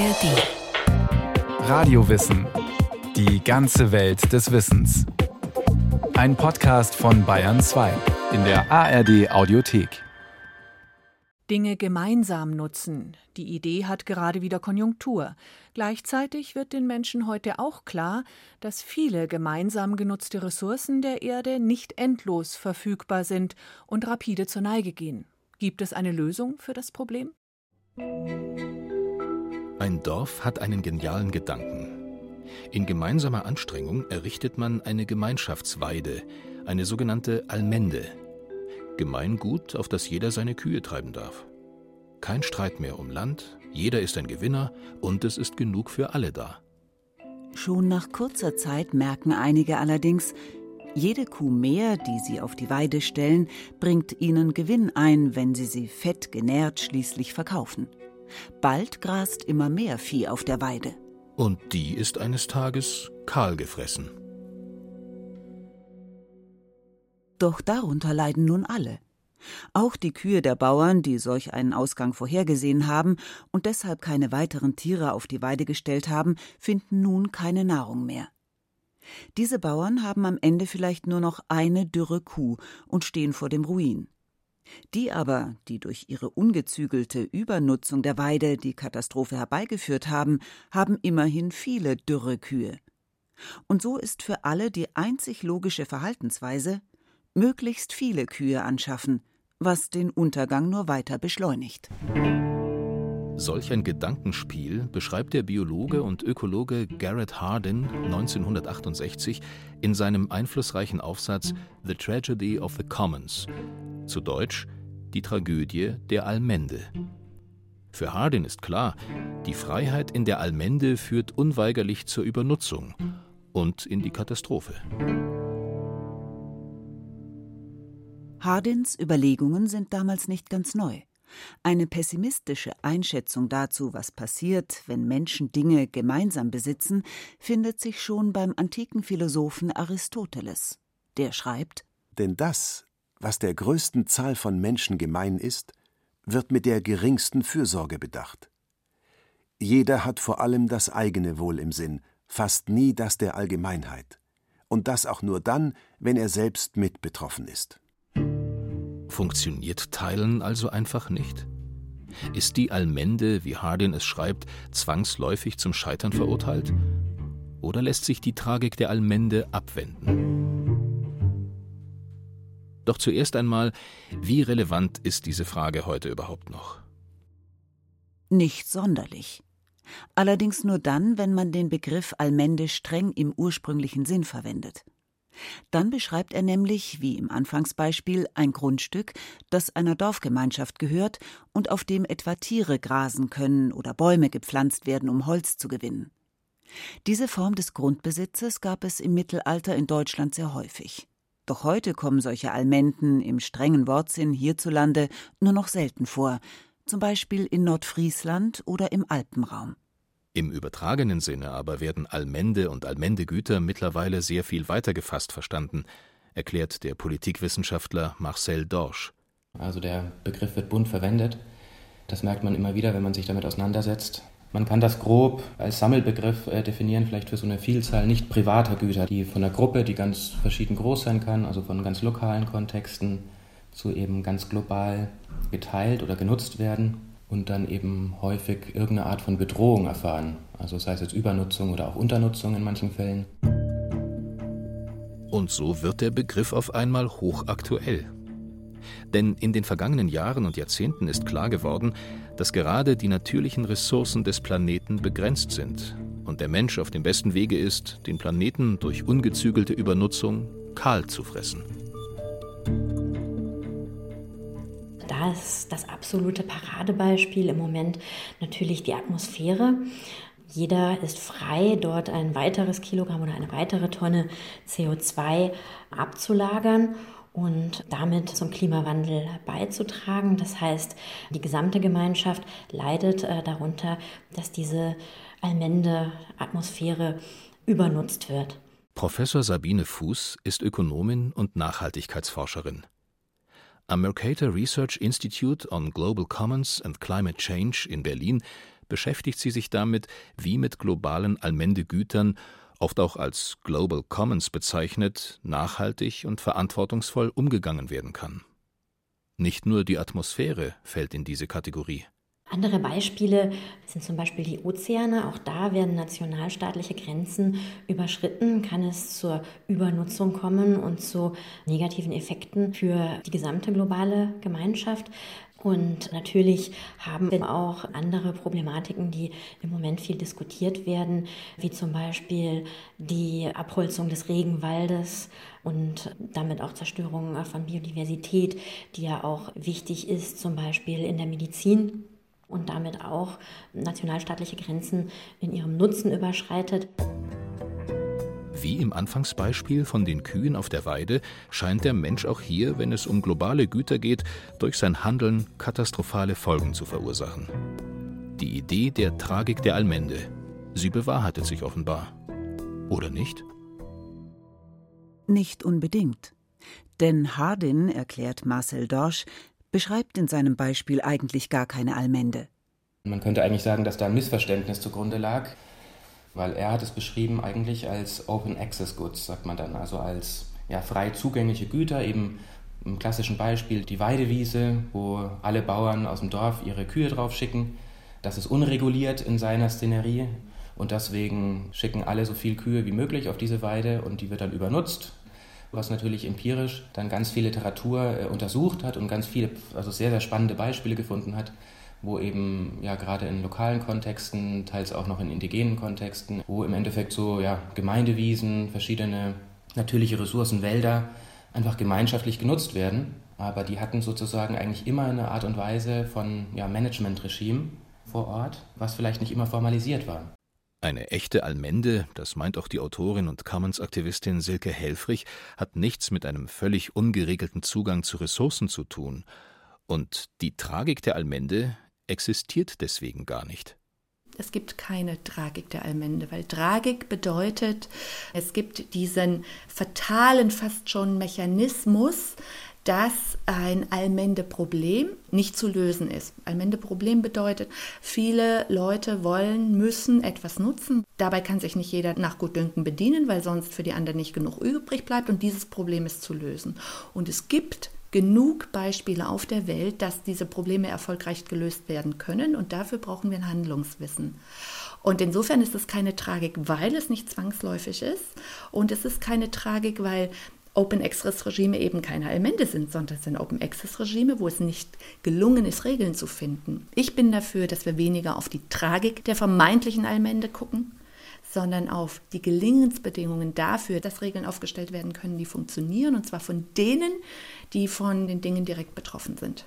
ARD. Radiowissen. Die ganze Welt des Wissens. Ein Podcast von Bayern 2 in der ARD Audiothek. Dinge gemeinsam nutzen. Die Idee hat gerade wieder Konjunktur. Gleichzeitig wird den Menschen heute auch klar, dass viele gemeinsam genutzte Ressourcen der Erde nicht endlos verfügbar sind und rapide zur Neige gehen. Gibt es eine Lösung für das Problem? Ein Dorf hat einen genialen Gedanken. In gemeinsamer Anstrengung errichtet man eine Gemeinschaftsweide, eine sogenannte Almende. Gemeingut, auf das jeder seine Kühe treiben darf. Kein Streit mehr um Land, jeder ist ein Gewinner und es ist genug für alle da. Schon nach kurzer Zeit merken einige allerdings, jede Kuh mehr, die sie auf die Weide stellen, bringt ihnen Gewinn ein, wenn sie sie fett genährt schließlich verkaufen. Bald grast immer mehr Vieh auf der Weide. Und die ist eines Tages kahl gefressen. Doch darunter leiden nun alle. Auch die Kühe der Bauern, die solch einen Ausgang vorhergesehen haben und deshalb keine weiteren Tiere auf die Weide gestellt haben, finden nun keine Nahrung mehr. Diese Bauern haben am Ende vielleicht nur noch eine dürre Kuh und stehen vor dem Ruin. Die aber, die durch ihre ungezügelte Übernutzung der Weide die Katastrophe herbeigeführt haben, haben immerhin viele dürre Kühe. Und so ist für alle die einzig logische Verhaltensweise möglichst viele Kühe anschaffen, was den Untergang nur weiter beschleunigt. Solch ein Gedankenspiel beschreibt der Biologe und Ökologe Garrett Hardin 1968 in seinem einflussreichen Aufsatz The Tragedy of the Commons, zu Deutsch Die Tragödie der Allmende. Für Hardin ist klar, die Freiheit in der Allmende führt unweigerlich zur Übernutzung und in die Katastrophe. Hardins Überlegungen sind damals nicht ganz neu. Eine pessimistische Einschätzung dazu, was passiert, wenn Menschen Dinge gemeinsam besitzen, findet sich schon beim antiken Philosophen Aristoteles. Der schreibt Denn das, was der größten Zahl von Menschen gemein ist, wird mit der geringsten Fürsorge bedacht. Jeder hat vor allem das eigene Wohl im Sinn, fast nie das der Allgemeinheit. Und das auch nur dann, wenn er selbst mit betroffen ist. Funktioniert Teilen also einfach nicht? Ist die Allmende, wie Hardin es schreibt, zwangsläufig zum Scheitern verurteilt? Oder lässt sich die Tragik der Allmende abwenden? Doch zuerst einmal, wie relevant ist diese Frage heute überhaupt noch? Nicht sonderlich. Allerdings nur dann, wenn man den Begriff Allmende streng im ursprünglichen Sinn verwendet. Dann beschreibt er nämlich, wie im Anfangsbeispiel, ein Grundstück, das einer Dorfgemeinschaft gehört und auf dem etwa Tiere grasen können oder Bäume gepflanzt werden, um Holz zu gewinnen. Diese Form des Grundbesitzes gab es im Mittelalter in Deutschland sehr häufig. Doch heute kommen solche Almenden im strengen Wortsinn hierzulande nur noch selten vor, zum Beispiel in Nordfriesland oder im Alpenraum. Im übertragenen Sinne aber werden Allmende und Allmendegüter mittlerweile sehr viel weiter gefasst verstanden, erklärt der Politikwissenschaftler Marcel Dorsch. Also der Begriff wird bunt verwendet. Das merkt man immer wieder, wenn man sich damit auseinandersetzt. Man kann das grob als Sammelbegriff äh, definieren, vielleicht für so eine Vielzahl nicht privater Güter, die von einer Gruppe, die ganz verschieden groß sein kann, also von ganz lokalen Kontexten zu eben ganz global geteilt oder genutzt werden und dann eben häufig irgendeine Art von Bedrohung erfahren. Also sei es jetzt Übernutzung oder auch Unternutzung in manchen Fällen. Und so wird der Begriff auf einmal hochaktuell. Denn in den vergangenen Jahren und Jahrzehnten ist klar geworden, dass gerade die natürlichen Ressourcen des Planeten begrenzt sind und der Mensch auf dem besten Wege ist, den Planeten durch ungezügelte Übernutzung kahl zu fressen. da ist das absolute Paradebeispiel im Moment natürlich die Atmosphäre. Jeder ist frei, dort ein weiteres Kilogramm oder eine weitere Tonne CO2 abzulagern und damit zum Klimawandel beizutragen. Das heißt, die gesamte Gemeinschaft leidet äh, darunter, dass diese allmende Atmosphäre übernutzt wird. Professor Sabine Fuß ist Ökonomin und Nachhaltigkeitsforscherin. Am Mercator Research Institute on Global Commons and Climate Change in Berlin beschäftigt sie sich damit, wie mit globalen Allmendegütern, oft auch als Global Commons bezeichnet, nachhaltig und verantwortungsvoll umgegangen werden kann. Nicht nur die Atmosphäre fällt in diese Kategorie. Andere Beispiele sind zum Beispiel die Ozeane. Auch da werden nationalstaatliche Grenzen überschritten, kann es zur Übernutzung kommen und zu negativen Effekten für die gesamte globale Gemeinschaft. Und natürlich haben wir auch andere Problematiken, die im Moment viel diskutiert werden, wie zum Beispiel die Abholzung des Regenwaldes und damit auch Zerstörung von Biodiversität, die ja auch wichtig ist, zum Beispiel in der Medizin und damit auch nationalstaatliche Grenzen in ihrem Nutzen überschreitet. Wie im Anfangsbeispiel von den Kühen auf der Weide scheint der Mensch auch hier, wenn es um globale Güter geht, durch sein Handeln katastrophale Folgen zu verursachen. Die Idee der Tragik der Allmende, sie bewahrheitet sich offenbar. Oder nicht? Nicht unbedingt. Denn Hardin, erklärt Marcel Dorsch, beschreibt in seinem Beispiel eigentlich gar keine Allmende. Man könnte eigentlich sagen, dass da ein Missverständnis zugrunde lag, weil er hat es beschrieben eigentlich als Open Access Goods, sagt man dann, also als ja, frei zugängliche Güter, eben im klassischen Beispiel die Weidewiese, wo alle Bauern aus dem Dorf ihre Kühe drauf schicken. Das ist unreguliert in seiner Szenerie und deswegen schicken alle so viel Kühe wie möglich auf diese Weide und die wird dann übernutzt was natürlich empirisch dann ganz viel Literatur äh, untersucht hat und ganz viele, also sehr, sehr spannende Beispiele gefunden hat, wo eben ja gerade in lokalen Kontexten, teils auch noch in indigenen Kontexten, wo im Endeffekt so ja, Gemeindewiesen, verschiedene natürliche Ressourcen, Wälder einfach gemeinschaftlich genutzt werden. Aber die hatten sozusagen eigentlich immer eine Art und Weise von ja, Managementregime vor Ort, was vielleicht nicht immer formalisiert war. Eine echte Allmende, das meint auch die Autorin und Commons-Aktivistin Silke Helfrich, hat nichts mit einem völlig ungeregelten Zugang zu Ressourcen zu tun. Und die Tragik der Allmende existiert deswegen gar nicht. Es gibt keine Tragik der Allmende, weil Tragik bedeutet, es gibt diesen fatalen, fast schon Mechanismus, dass ein Allmende-Problem nicht zu lösen ist. Allmende-Problem bedeutet, viele Leute wollen, müssen etwas nutzen. Dabei kann sich nicht jeder nach Gutdünken bedienen, weil sonst für die anderen nicht genug übrig bleibt und dieses Problem ist zu lösen. Und es gibt genug Beispiele auf der Welt, dass diese Probleme erfolgreich gelöst werden können und dafür brauchen wir ein Handlungswissen. Und insofern ist es keine Tragik, weil es nicht zwangsläufig ist und es ist keine Tragik, weil Open Access Regime eben keine Allmende sind, sondern es sind Open Access Regime, wo es nicht gelungen ist, Regeln zu finden. Ich bin dafür, dass wir weniger auf die Tragik der vermeintlichen Allmende gucken, sondern auf die Gelingensbedingungen dafür, dass Regeln aufgestellt werden können, die funktionieren, und zwar von denen, die von den Dingen direkt betroffen sind.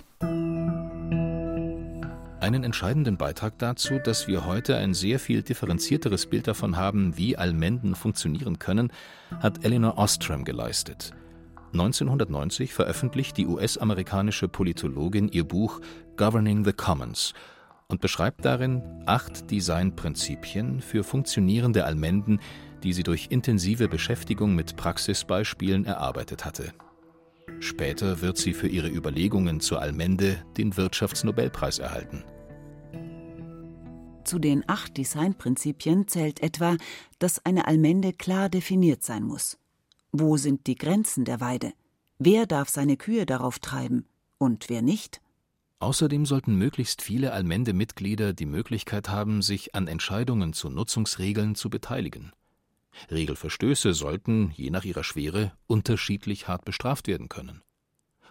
Einen entscheidenden Beitrag dazu, dass wir heute ein sehr viel differenzierteres Bild davon haben, wie Allmenden funktionieren können, hat Eleanor Ostrom geleistet. 1990 veröffentlicht die US-amerikanische Politologin ihr Buch Governing the Commons und beschreibt darin acht Designprinzipien für funktionierende Allmenden, die sie durch intensive Beschäftigung mit Praxisbeispielen erarbeitet hatte. Später wird sie für ihre Überlegungen zur Allmende den Wirtschaftsnobelpreis erhalten. Zu den acht Designprinzipien zählt etwa, dass eine Allmende klar definiert sein muss. Wo sind die Grenzen der Weide? Wer darf seine Kühe darauf treiben und wer nicht? Außerdem sollten möglichst viele Allmende-Mitglieder die Möglichkeit haben, sich an Entscheidungen zu Nutzungsregeln zu beteiligen. Regelverstöße sollten, je nach ihrer Schwere, unterschiedlich hart bestraft werden können.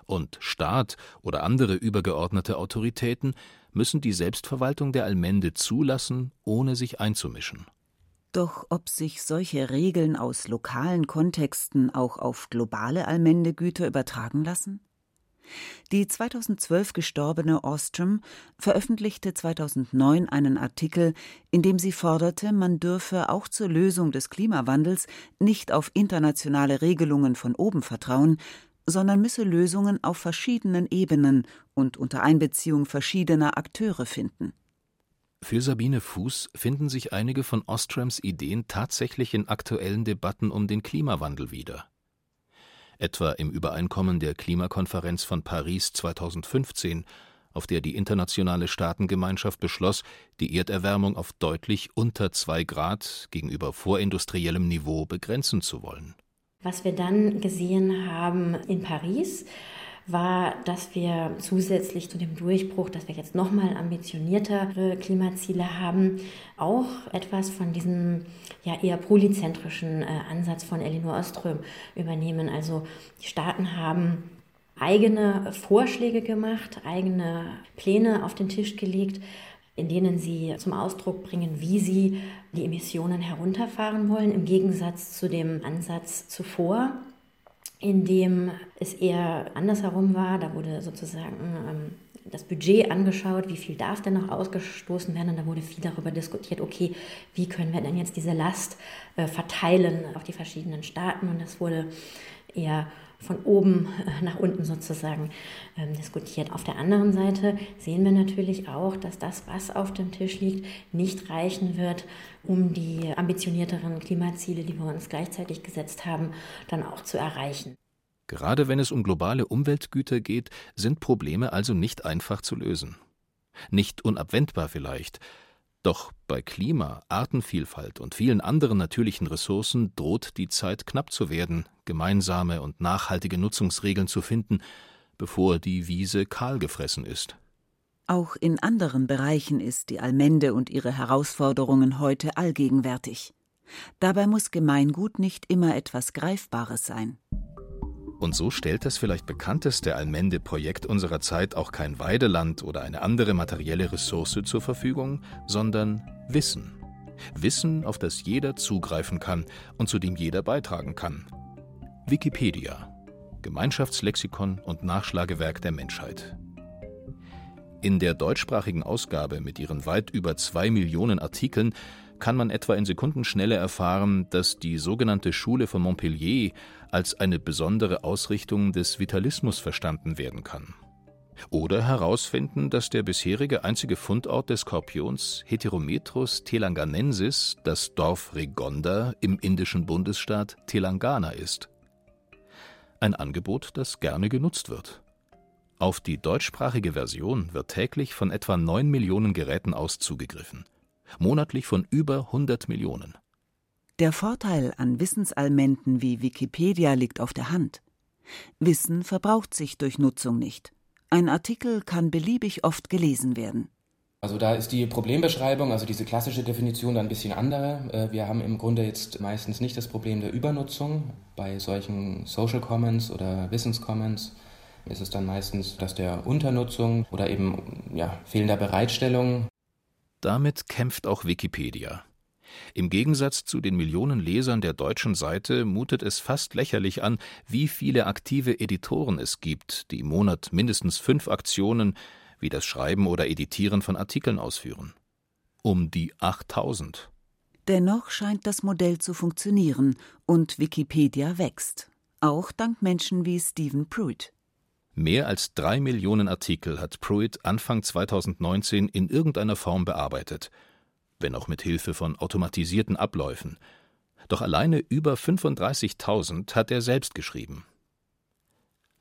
Und Staat oder andere übergeordnete Autoritäten müssen die Selbstverwaltung der Allmende zulassen, ohne sich einzumischen. Doch ob sich solche Regeln aus lokalen Kontexten auch auf globale Allmendegüter übertragen lassen? Die 2012 gestorbene Ostrom veröffentlichte 2009 einen Artikel, in dem sie forderte, man dürfe auch zur Lösung des Klimawandels nicht auf internationale Regelungen von oben vertrauen, sondern müsse Lösungen auf verschiedenen Ebenen und unter Einbeziehung verschiedener Akteure finden. Für Sabine Fuß finden sich einige von Ostroms Ideen tatsächlich in aktuellen Debatten um den Klimawandel wieder. Etwa im Übereinkommen der Klimakonferenz von Paris 2015 auf der die internationale Staatengemeinschaft beschloss, die Erderwärmung auf deutlich unter zwei Grad gegenüber vorindustriellem Niveau begrenzen zu wollen. Was wir dann gesehen haben in Paris, war, dass wir zusätzlich zu dem Durchbruch, dass wir jetzt nochmal ambitioniertere Klimaziele haben, auch etwas von diesem ja eher polyzentrischen äh, Ansatz von Elinor Oström übernehmen. Also die Staaten haben eigene Vorschläge gemacht, eigene Pläne auf den Tisch gelegt, in denen sie zum Ausdruck bringen, wie sie die Emissionen herunterfahren wollen, im Gegensatz zu dem Ansatz zuvor, in dem es eher andersherum war. Da wurde sozusagen ähm, das Budget angeschaut, wie viel darf denn noch ausgestoßen werden. Und da wurde viel darüber diskutiert, okay, wie können wir denn jetzt diese Last äh, verteilen auf die verschiedenen Staaten. Und das wurde eher von oben nach unten sozusagen ähm, diskutiert. Auf der anderen Seite sehen wir natürlich auch, dass das, was auf dem Tisch liegt, nicht reichen wird, um die ambitionierteren Klimaziele, die wir uns gleichzeitig gesetzt haben, dann auch zu erreichen. Gerade wenn es um globale Umweltgüter geht, sind Probleme also nicht einfach zu lösen. Nicht unabwendbar vielleicht, doch bei Klima, Artenvielfalt und vielen anderen natürlichen Ressourcen droht die Zeit knapp zu werden, gemeinsame und nachhaltige Nutzungsregeln zu finden, bevor die Wiese kahl gefressen ist. Auch in anderen Bereichen ist die Allmende und ihre Herausforderungen heute allgegenwärtig. Dabei muss Gemeingut nicht immer etwas Greifbares sein. Und so stellt das vielleicht bekannteste Allmende-Projekt unserer Zeit auch kein Weideland oder eine andere materielle Ressource zur Verfügung, sondern Wissen. Wissen, auf das jeder zugreifen kann und zu dem jeder beitragen kann. Wikipedia. Gemeinschaftslexikon und Nachschlagewerk der Menschheit. In der deutschsprachigen Ausgabe mit ihren weit über zwei Millionen Artikeln kann man etwa in Sekundenschnelle erfahren, dass die sogenannte Schule von Montpellier als eine besondere Ausrichtung des Vitalismus verstanden werden kann. Oder herausfinden, dass der bisherige einzige Fundort des Skorpions Heterometrus telanganensis das Dorf Regonda im indischen Bundesstaat Telangana ist. Ein Angebot, das gerne genutzt wird. Auf die deutschsprachige Version wird täglich von etwa 9 Millionen Geräten aus zugegriffen monatlich von über 100 Millionen. Der Vorteil an Wissensallmenden wie Wikipedia liegt auf der Hand. Wissen verbraucht sich durch Nutzung nicht. Ein Artikel kann beliebig oft gelesen werden. Also da ist die Problembeschreibung, also diese klassische Definition, ein bisschen andere. Äh, wir haben im Grunde jetzt meistens nicht das Problem der Übernutzung. Bei solchen Social Commons oder Wissenscommons ist es dann meistens das der Unternutzung oder eben ja, fehlender Bereitstellung damit kämpft auch Wikipedia. Im Gegensatz zu den Millionen Lesern der deutschen Seite mutet es fast lächerlich an, wie viele aktive Editoren es gibt, die im Monat mindestens fünf Aktionen wie das Schreiben oder Editieren von Artikeln ausführen. Um die 8000. Dennoch scheint das Modell zu funktionieren und Wikipedia wächst. Auch dank Menschen wie Stephen Pruitt. Mehr als drei Millionen Artikel hat Pruitt Anfang 2019 in irgendeiner Form bearbeitet, wenn auch mit Hilfe von automatisierten Abläufen. Doch alleine über 35.000 hat er selbst geschrieben.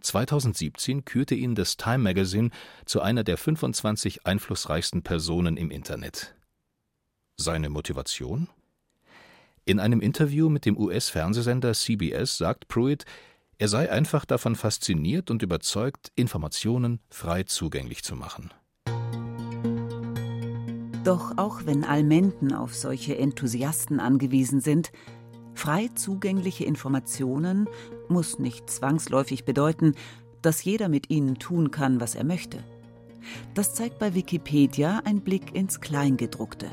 2017 kürte ihn das Time Magazine zu einer der 25 einflussreichsten Personen im Internet. Seine Motivation? In einem Interview mit dem US-Fernsehsender CBS sagt Pruitt, er sei einfach davon fasziniert und überzeugt, Informationen frei zugänglich zu machen. Doch auch wenn Allmenden auf solche Enthusiasten angewiesen sind, frei zugängliche Informationen muss nicht zwangsläufig bedeuten, dass jeder mit ihnen tun kann, was er möchte. Das zeigt bei Wikipedia ein Blick ins Kleingedruckte.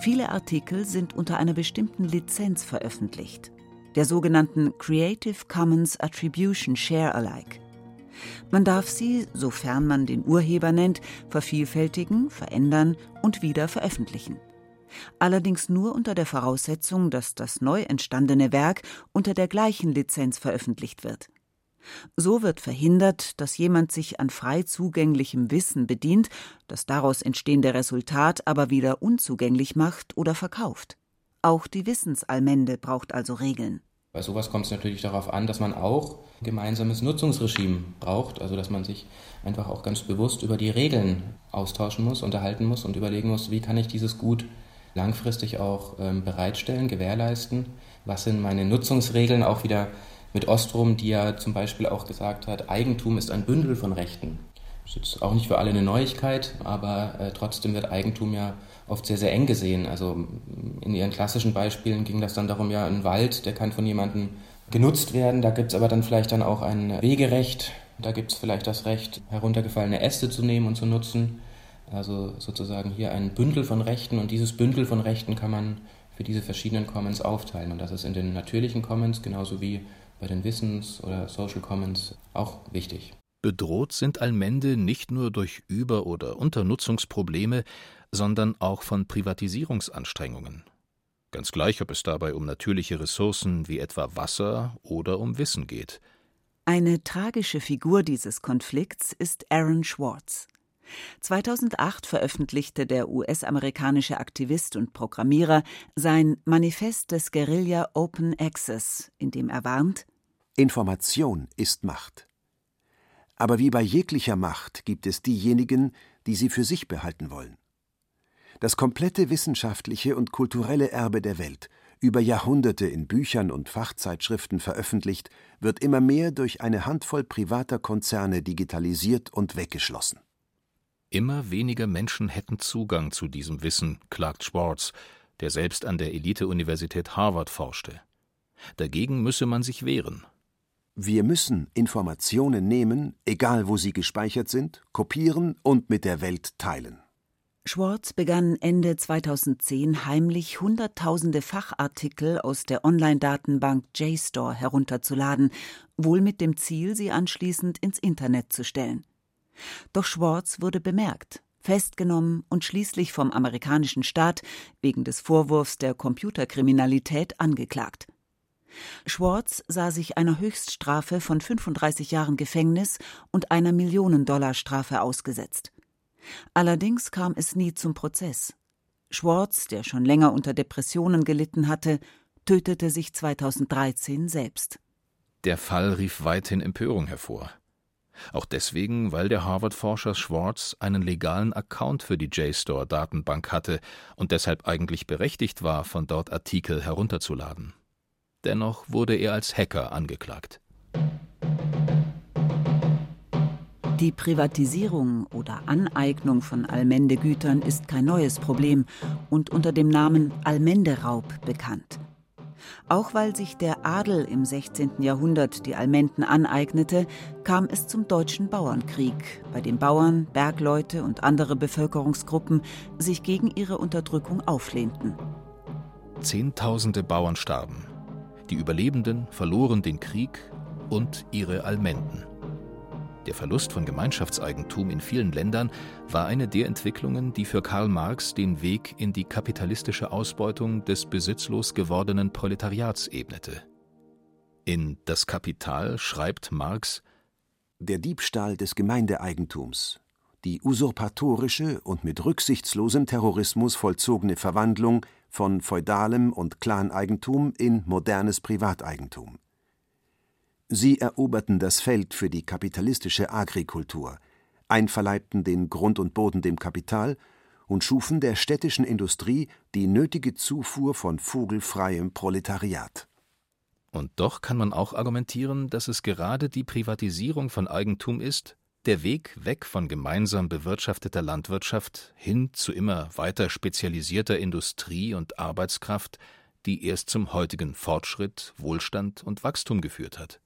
Viele Artikel sind unter einer bestimmten Lizenz veröffentlicht der sogenannten Creative Commons Attribution Share Alike. Man darf sie, sofern man den Urheber nennt, vervielfältigen, verändern und wieder veröffentlichen. Allerdings nur unter der Voraussetzung, dass das neu entstandene Werk unter der gleichen Lizenz veröffentlicht wird. So wird verhindert, dass jemand sich an frei zugänglichem Wissen bedient, das daraus entstehende Resultat aber wieder unzugänglich macht oder verkauft. Auch die Wissensallmende braucht also Regeln. Bei sowas kommt es natürlich darauf an, dass man auch ein gemeinsames Nutzungsregime braucht, also dass man sich einfach auch ganz bewusst über die Regeln austauschen muss, unterhalten muss und überlegen muss, wie kann ich dieses Gut langfristig auch ähm, bereitstellen, gewährleisten, was sind meine Nutzungsregeln, auch wieder mit Ostrom, die ja zum Beispiel auch gesagt hat, Eigentum ist ein Bündel von Rechten. Ist jetzt auch nicht für alle eine Neuigkeit, aber äh, trotzdem wird Eigentum ja oft sehr, sehr eng gesehen. Also in ihren klassischen Beispielen ging das dann darum, ja, ein Wald, der kann von jemandem genutzt werden. Da gibt es aber dann vielleicht dann auch ein Wegerecht. Da gibt es vielleicht das Recht, heruntergefallene Äste zu nehmen und zu nutzen. Also sozusagen hier ein Bündel von Rechten und dieses Bündel von Rechten kann man für diese verschiedenen Commons aufteilen. Und das ist in den natürlichen Commons genauso wie bei den Wissens- oder Social Commons auch wichtig. Bedroht sind Allmende nicht nur durch Über- oder Unternutzungsprobleme, sondern auch von Privatisierungsanstrengungen. Ganz gleich, ob es dabei um natürliche Ressourcen wie etwa Wasser oder um Wissen geht. Eine tragische Figur dieses Konflikts ist Aaron Schwartz. 2008 veröffentlichte der US-amerikanische Aktivist und Programmierer sein Manifest des Guerilla Open Access, in dem er warnt: Information ist Macht. Aber wie bei jeglicher Macht gibt es diejenigen, die sie für sich behalten wollen. Das komplette wissenschaftliche und kulturelle Erbe der Welt, über Jahrhunderte in Büchern und Fachzeitschriften veröffentlicht, wird immer mehr durch eine Handvoll privater Konzerne digitalisiert und weggeschlossen. Immer weniger Menschen hätten Zugang zu diesem Wissen, klagt Schwartz, der selbst an der Elite-Universität Harvard forschte. Dagegen müsse man sich wehren. Wir müssen Informationen nehmen, egal wo sie gespeichert sind, kopieren und mit der Welt teilen. Schwartz begann Ende 2010 heimlich Hunderttausende Fachartikel aus der Online-Datenbank JSTOR herunterzuladen, wohl mit dem Ziel, sie anschließend ins Internet zu stellen. Doch Schwartz wurde bemerkt, festgenommen und schließlich vom amerikanischen Staat wegen des Vorwurfs der Computerkriminalität angeklagt. Schwartz sah sich einer Höchststrafe von 35 Jahren Gefängnis und einer Millionendollarstrafe ausgesetzt. Allerdings kam es nie zum Prozess. Schwartz, der schon länger unter Depressionen gelitten hatte, tötete sich 2013 selbst. Der Fall rief weithin Empörung hervor. Auch deswegen, weil der Harvard-Forscher Schwartz einen legalen Account für die JSTOR-Datenbank hatte und deshalb eigentlich berechtigt war, von dort Artikel herunterzuladen. Dennoch wurde er als Hacker angeklagt. Die Privatisierung oder Aneignung von Allmendegütern ist kein neues Problem und unter dem Namen Allmenderaub bekannt. Auch weil sich der Adel im 16. Jahrhundert die Almenden aneignete, kam es zum Deutschen Bauernkrieg, bei dem Bauern, Bergleute und andere Bevölkerungsgruppen sich gegen ihre Unterdrückung auflehnten. Zehntausende Bauern starben. Die Überlebenden verloren den Krieg und ihre Almenden. Der Verlust von Gemeinschaftseigentum in vielen Ländern war eine der Entwicklungen, die für Karl Marx den Weg in die kapitalistische Ausbeutung des besitzlos gewordenen Proletariats ebnete. In Das Kapital schreibt Marx Der Diebstahl des Gemeindeeigentums, die usurpatorische und mit rücksichtslosem Terrorismus vollzogene Verwandlung von feudalem und Claneigentum in modernes Privateigentum Sie eroberten das Feld für die kapitalistische Agrikultur, einverleibten den Grund und Boden dem Kapital und schufen der städtischen Industrie die nötige Zufuhr von vogelfreiem Proletariat. Und doch kann man auch argumentieren, dass es gerade die Privatisierung von Eigentum ist, der Weg weg von gemeinsam bewirtschafteter Landwirtschaft hin zu immer weiter spezialisierter Industrie und Arbeitskraft, die erst zum heutigen Fortschritt, Wohlstand und Wachstum geführt hat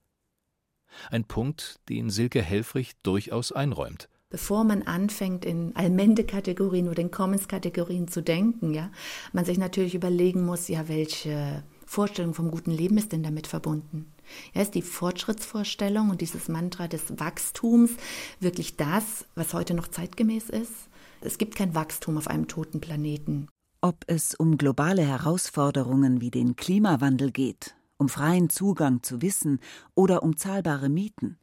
ein Punkt, den Silke Helfrich durchaus einräumt. Bevor man anfängt, in Allmende-Kategorien oder in Commons-Kategorien zu denken, ja, man sich natürlich überlegen muss, ja, welche Vorstellung vom guten Leben ist denn damit verbunden? Ja, ist die Fortschrittsvorstellung und dieses Mantra des Wachstums wirklich das, was heute noch zeitgemäß ist? Es gibt kein Wachstum auf einem toten Planeten. Ob es um globale Herausforderungen wie den Klimawandel geht um freien Zugang zu Wissen oder um zahlbare Mieten.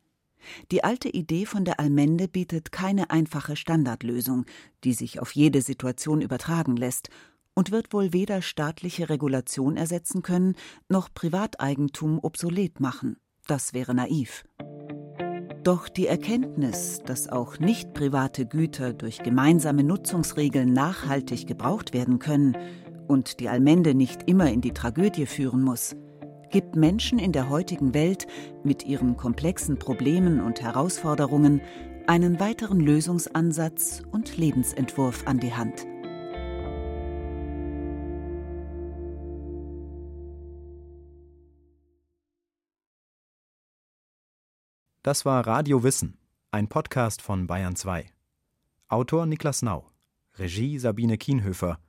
Die alte Idee von der Allmende bietet keine einfache Standardlösung, die sich auf jede Situation übertragen lässt, und wird wohl weder staatliche Regulation ersetzen können, noch Privateigentum obsolet machen. Das wäre naiv. Doch die Erkenntnis, dass auch nicht private Güter durch gemeinsame Nutzungsregeln nachhaltig gebraucht werden können und die Allmende nicht immer in die Tragödie führen muss, gibt Menschen in der heutigen Welt mit ihren komplexen Problemen und Herausforderungen einen weiteren Lösungsansatz und Lebensentwurf an die Hand. Das war Radio Wissen, ein Podcast von Bayern 2. Autor Niklas Nau, Regie Sabine Kienhöfer.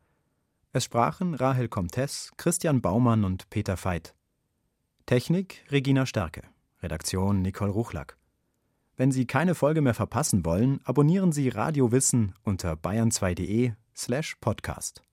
Es sprachen Rahel Comtes, Christian Baumann und Peter Veit. Technik Regina Stärke, Redaktion Nicole Ruchlack. Wenn Sie keine Folge mehr verpassen wollen, abonnieren Sie Radio Wissen unter bayern2.de slash podcast.